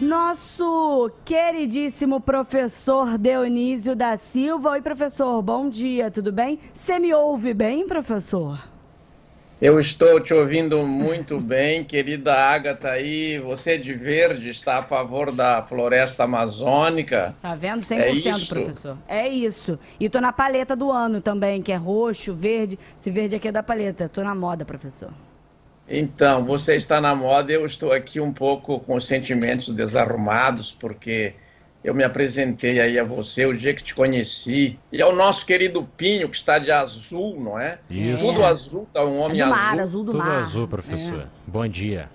Nosso queridíssimo professor Dionísio da Silva. Oi, professor, bom dia, tudo bem? Você me ouve bem, professor? Eu estou te ouvindo muito bem, querida Agatha aí. Você de verde está a favor da floresta amazônica. Tá vendo? 100%, é isso? professor. É isso. E tô na paleta do ano também, que é roxo, verde. Esse verde aqui é da paleta. Tô na moda, professor. Então, você está na moda, eu estou aqui um pouco com sentimentos desarrumados, porque eu me apresentei aí a você o dia que te conheci. E é o nosso querido Pinho, que está de azul, não é? Isso. Tudo azul, tá um homem é do azul. Mar, azul do Tudo mar. azul, professor. É. Bom dia.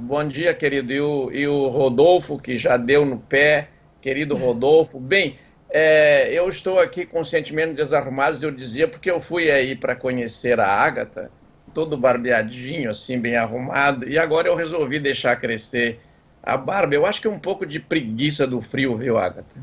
Bom dia, querido. E o, e o Rodolfo, que já deu no pé. Querido Rodolfo. Bem, é, eu estou aqui com sentimentos desarrumados, eu dizia, porque eu fui aí para conhecer a Ágata todo barbeadinho, assim, bem arrumado, e agora eu resolvi deixar crescer a barba. Eu acho que é um pouco de preguiça do frio, viu, Agatha?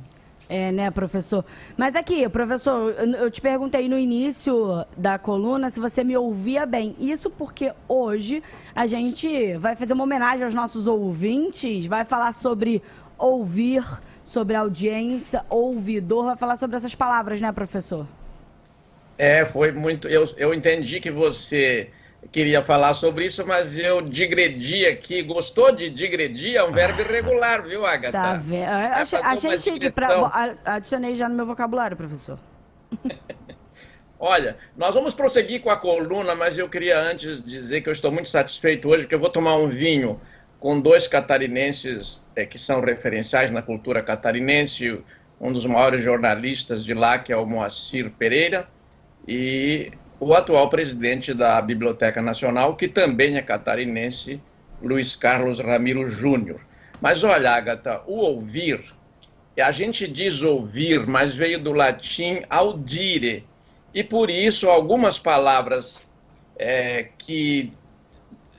É, né, professor? Mas aqui, professor, eu te perguntei no início da coluna se você me ouvia bem. Isso porque hoje a gente vai fazer uma homenagem aos nossos ouvintes, vai falar sobre ouvir, sobre audiência, ouvidor, vai falar sobre essas palavras, né, professor? É, foi muito. Eu, eu entendi que você queria falar sobre isso, mas eu digredi aqui. Gostou de digredir? É um verbo irregular, viu, Agatha? Tá vendo? Achei, achei chique. Pra, adicionei já no meu vocabulário, professor. Olha, nós vamos prosseguir com a coluna, mas eu queria antes dizer que eu estou muito satisfeito hoje, porque eu vou tomar um vinho com dois catarinenses é, que são referenciais na cultura catarinense, um dos maiores jornalistas de lá, que é o Moacir Pereira, e o atual presidente da Biblioteca Nacional, que também é catarinense, Luiz Carlos Ramiro Júnior. Mas olha, Agatha, o ouvir, a gente diz ouvir, mas veio do latim audire, e por isso algumas palavras é, que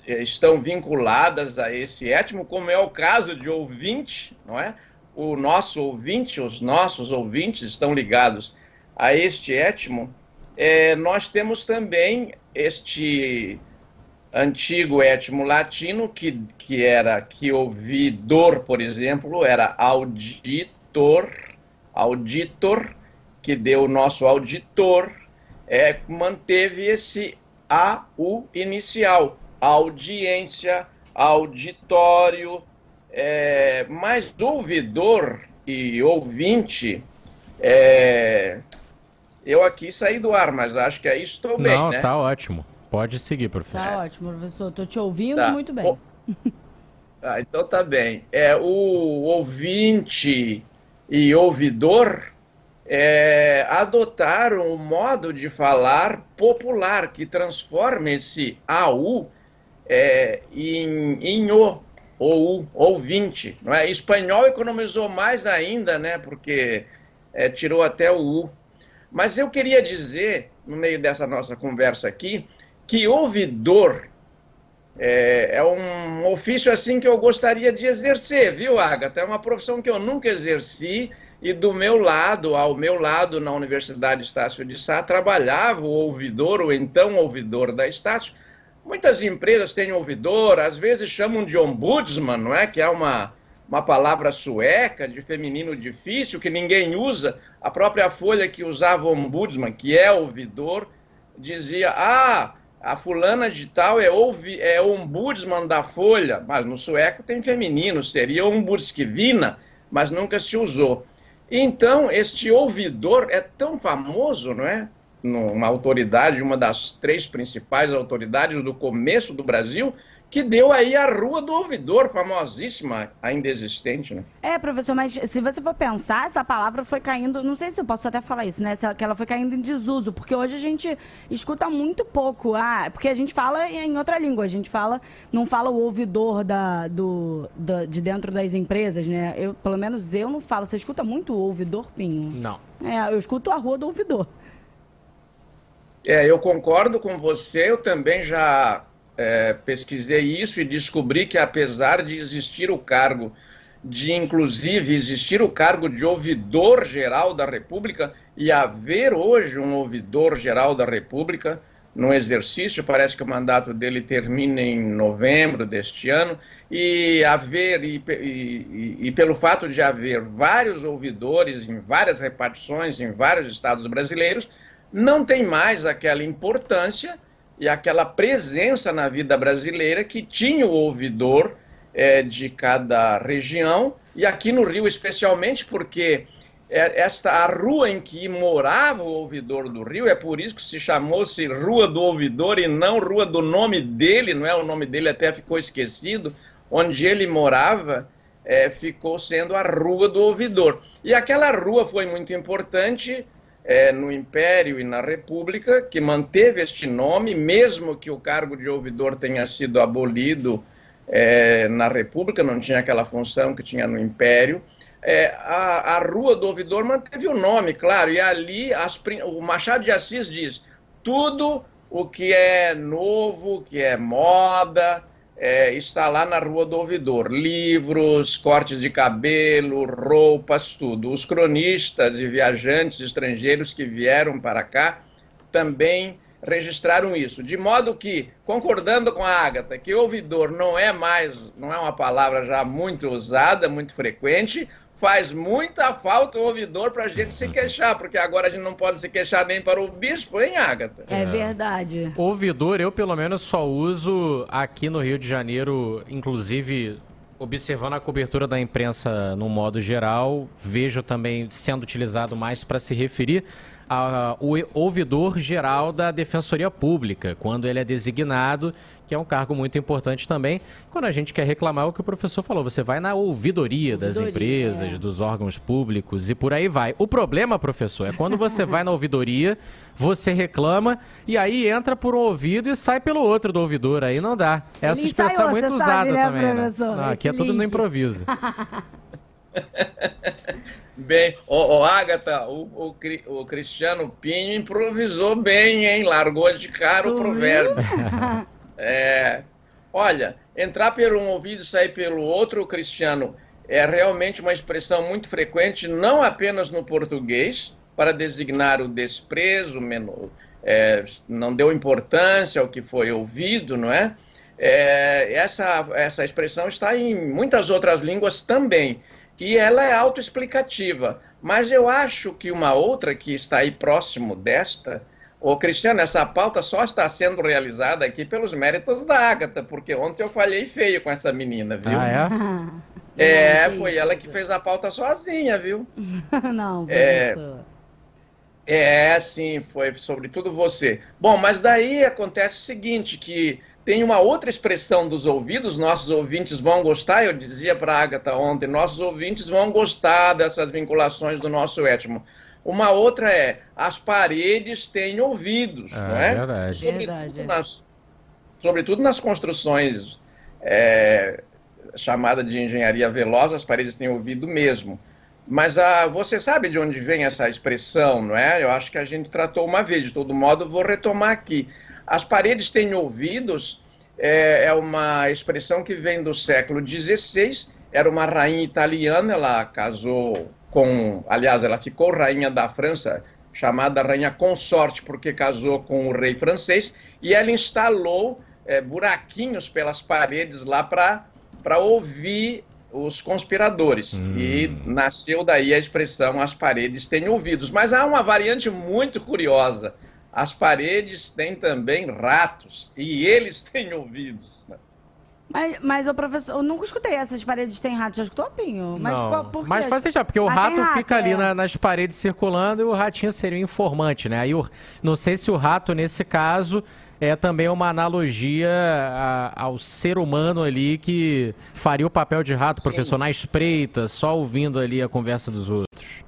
é, estão vinculadas a esse étimo, como é o caso de ouvinte, não é? O nosso ouvinte, os nossos ouvintes estão ligados a este étimo, é, nós temos também este antigo étimo latino, que, que era que ouvidor, por exemplo, era auditor, auditor, que deu o nosso auditor, é, manteve esse AU inicial, audiência, auditório, é, mas ouvidor e ouvinte é, eu aqui saí do ar, mas acho que aí estou bem, Não, né? tá ótimo. Pode seguir, professor. Tá ótimo, professor. Tô te ouvindo tá. muito bem. O... Ah, então tá bem. É, o ouvinte e ouvidor é, adotaram o modo de falar popular que transforma esse AU é, em, em O, ou ouvinte. Não é? Espanhol economizou mais ainda, né? Porque é, tirou até o U. Mas eu queria dizer, no meio dessa nossa conversa aqui, que ouvidor é, é, um ofício assim que eu gostaria de exercer, viu, Agatha? É uma profissão que eu nunca exerci e do meu lado, ao meu lado na Universidade Estácio de Sá, trabalhava o ouvidor, o então ouvidor da Estácio. Muitas empresas têm ouvidor, às vezes chamam de ombudsman, não é? Que é uma, uma palavra sueca de feminino difícil que ninguém usa. A própria Folha que usava ombudsman, que é ouvidor, dizia: ah, a fulana de tal é, ouvi, é ombudsman da Folha, mas no sueco tem feminino, seria ombudskivina, mas nunca se usou. Então, este ouvidor é tão famoso, não é? Uma autoridade, uma das três principais autoridades do começo do Brasil, que deu aí a Rua do Ouvidor, famosíssima, ainda existente, né? É, professor, mas se você for pensar, essa palavra foi caindo, não sei se eu posso até falar isso, né? Que ela foi caindo em desuso, porque hoje a gente escuta muito pouco, ah, porque a gente fala em outra língua, a gente fala, não fala o ouvidor da, do, da, de dentro das empresas, né? Eu, pelo menos eu não falo, você escuta muito o ouvidor, Pinho? Não. É, eu escuto a Rua do Ouvidor. É, eu concordo com você, eu também já é, pesquisei isso e descobri que, apesar de existir o cargo de, inclusive, existir o cargo de ouvidor geral da República e haver hoje um ouvidor geral da República, no exercício, parece que o mandato dele termina em novembro deste ano, e haver, e, e, e, pelo fato de haver vários ouvidores em várias repartições, em vários estados brasileiros, não tem mais aquela importância e aquela presença na vida brasileira que tinha o ouvidor é, de cada região, e aqui no Rio especialmente, porque é, esta a rua em que morava o ouvidor do Rio, é por isso que se chamou-se Rua do Ouvidor e não Rua do nome dele, não é? O nome dele até ficou esquecido. Onde ele morava é, ficou sendo a Rua do Ouvidor. E aquela rua foi muito importante é, no Império e na República, que manteve este nome, mesmo que o cargo de ouvidor tenha sido abolido é, na República, não tinha aquela função que tinha no Império. É, a, a Rua do Ouvidor manteve o nome, claro, e ali as, o Machado de Assis diz: tudo o que é novo, que é moda, é, está lá na Rua do Ouvidor. Livros, cortes de cabelo, roupas, tudo. Os cronistas e viajantes estrangeiros que vieram para cá também registraram isso. De modo que, concordando com a Ágata, que ouvidor não é mais, não é uma palavra já muito usada, muito frequente, faz muita falta o ouvidor para a gente se queixar, porque agora a gente não pode se queixar nem para o bispo, hein, Agatha? É, é verdade. Ouvidor, eu pelo menos só uso aqui no Rio de Janeiro, inclusive observando a cobertura da imprensa no modo geral, vejo também sendo utilizado mais para se referir ao ouvidor geral da Defensoria Pública, quando ele é designado que é um cargo muito importante também. Quando a gente quer reclamar é o que o professor falou, você vai na ouvidoria, ouvidoria das empresas, é. dos órgãos públicos e por aí vai. O problema, professor, é quando você vai na ouvidoria, você reclama e aí entra por um ouvido e sai pelo outro do ouvidor. Aí não dá. Essa Ele expressão é muito usada sabe, né, também. Né? Não, aqui é tudo no improviso. Bem, o, o Agatha, o, o, o, Cristiano Pinho improvisou bem, hein? Largou de cara o provérbio. É, olha, entrar por um ouvido e sair pelo outro, Cristiano, é realmente uma expressão muito frequente, não apenas no português, para designar o desprezo, é, não deu importância ao que foi ouvido, não é? é? essa, essa expressão está em muitas outras línguas também, e ela é autoexplicativa. Mas eu acho que uma outra que está aí próximo desta, Ô, Cristiano, essa pauta só está sendo realizada aqui pelos méritos da Ágata, porque ontem eu falhei feio com essa menina, viu? Ah, é? é, foi ela que fez a pauta sozinha, viu? Não, professor. É, é, sim, foi sobretudo você. Bom, mas daí acontece o seguinte, que tem uma outra expressão dos ouvidos, nossos ouvintes vão gostar, eu dizia para a Agatha ontem, nossos ouvintes vão gostar dessas vinculações do nosso étimo. Uma outra é as paredes têm ouvidos, ah, não é? Verdade. Sobretudo, verdade. Nas, sobretudo nas construções é, chamada de engenharia veloz, as paredes têm ouvido mesmo. Mas a, você sabe de onde vem essa expressão, não é? Eu acho que a gente tratou uma vez, de todo modo, vou retomar aqui. As paredes têm ouvidos é, é uma expressão que vem do século XVI, era uma rainha italiana, ela casou com, aliás, ela ficou rainha da França, chamada rainha consorte, porque casou com o rei francês, e ela instalou é, buraquinhos pelas paredes lá para ouvir os conspiradores. Hum. E nasceu daí a expressão as paredes têm ouvidos. Mas há uma variante muito curiosa. As paredes têm também ratos e eles têm ouvidos. Né? Mas, mas o professor, eu nunca escutei essas paredes têm rato, já escutou, Pinho? Mas não, qual, por quê? Mas faz sentido, porque o rato, rato, fica é. ali na, nas paredes circulando e o ratinho seria o informante, né? Aí o, não sei se o rato, nesse caso, é também uma analogia a, ao ser humano ali que faria o papel de rato, Sim. professor, na espreita, só ouvindo ali a conversa dos outros.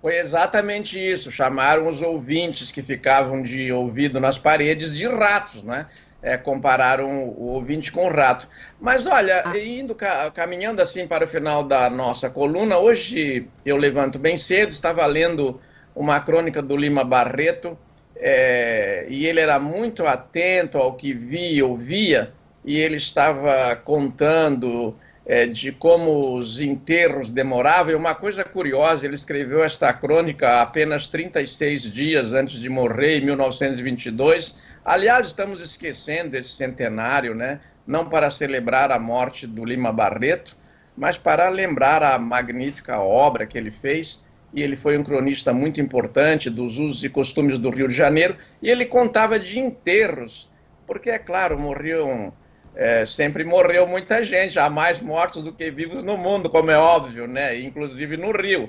Foi exatamente isso. Chamaram os ouvintes que ficavam de ouvido nas paredes de ratos, né? é, compararam o ouvinte com o rato. Mas olha, ah. indo caminhando assim para o final da nossa coluna, hoje eu levanto bem cedo, estava lendo uma crônica do Lima Barreto, é, e ele era muito atento ao que via e ouvia, e ele estava contando é, de como os enterros demoravam. E uma coisa curiosa, ele escreveu esta crônica apenas 36 dias antes de morrer, em 1922. Aliás, estamos esquecendo esse centenário, né? não para celebrar a morte do Lima Barreto, mas para lembrar a magnífica obra que ele fez. E ele foi um cronista muito importante dos usos e costumes do Rio de Janeiro. E ele contava de enterros, porque, é claro, morriam é, sempre morreu muita gente, há mais mortos do que vivos no mundo, como é óbvio, né? inclusive no Rio.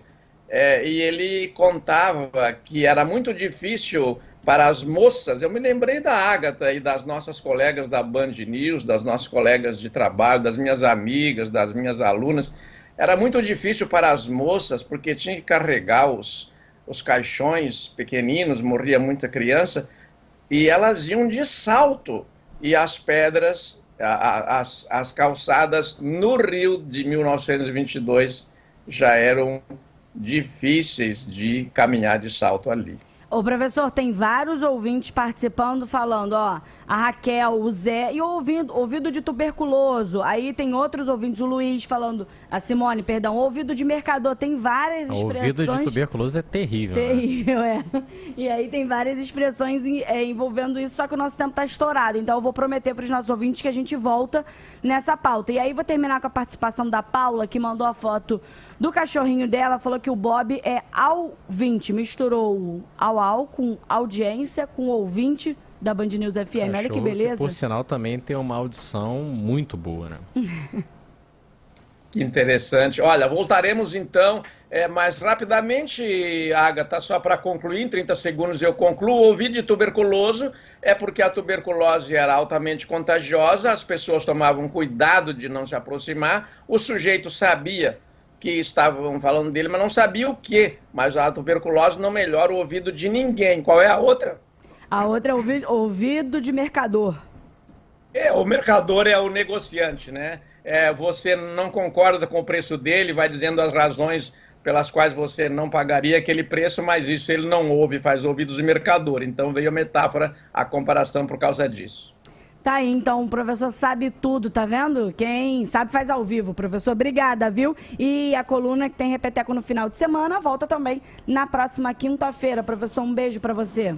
É, e ele contava que era muito difícil para as moças, eu me lembrei da Ágata e das nossas colegas da Band News, das nossas colegas de trabalho, das minhas amigas, das minhas alunas, era muito difícil para as moças, porque tinha que carregar os, os caixões pequeninos, morria muita criança, e elas iam de salto, e as pedras as, as calçadas no Rio de 1922 já eram difíceis de caminhar de salto ali. Ô, professor, tem vários ouvintes participando, falando, ó, a Raquel, o Zé, e ouvindo, ouvido de tuberculoso. Aí tem outros ouvintes, o Luiz falando, a Simone, perdão, ouvido de mercador. Tem várias expressões. Ouvido de tuberculoso é terrível. Né? Terrível, né? é. E aí tem várias expressões é, envolvendo isso, só que o nosso tempo está estourado. Então eu vou prometer para os nossos ouvintes que a gente volta nessa pauta. E aí vou terminar com a participação da Paula, que mandou a foto do cachorrinho dela, falou que o Bob é ouvinte, misturou ao ao com audiência, com ouvinte da Band News FM. Cachorro Olha que beleza. Que, por sinal, também tem uma audição muito boa, né? que interessante. Olha, voltaremos então é, mais rapidamente, Agatha, só para concluir, em 30 segundos eu concluo. Ouvi de tuberculoso é porque a tuberculose era altamente contagiosa, as pessoas tomavam cuidado de não se aproximar, o sujeito sabia que estavam falando dele, mas não sabia o que. Mas a tuberculose não melhora o ouvido de ninguém. Qual é a outra? A outra é ouvido, ouvido de mercador. É, o mercador é o negociante, né? É, você não concorda com o preço dele, vai dizendo as razões pelas quais você não pagaria aquele preço, mas isso ele não ouve, faz ouvidos de mercador. Então veio a metáfora, a comparação por causa disso. Tá aí, então o professor sabe tudo, tá vendo? Quem sabe faz ao vivo. Professor, obrigada, viu? E a coluna que tem repeteco no final de semana volta também na próxima quinta-feira. Professor, um beijo para você.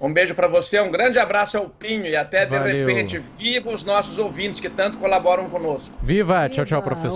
Um beijo para você, um grande abraço ao Pinho e até Valeu. de repente, viva os nossos ouvintes que tanto colaboram conosco. Viva, tchau, tchau, professor.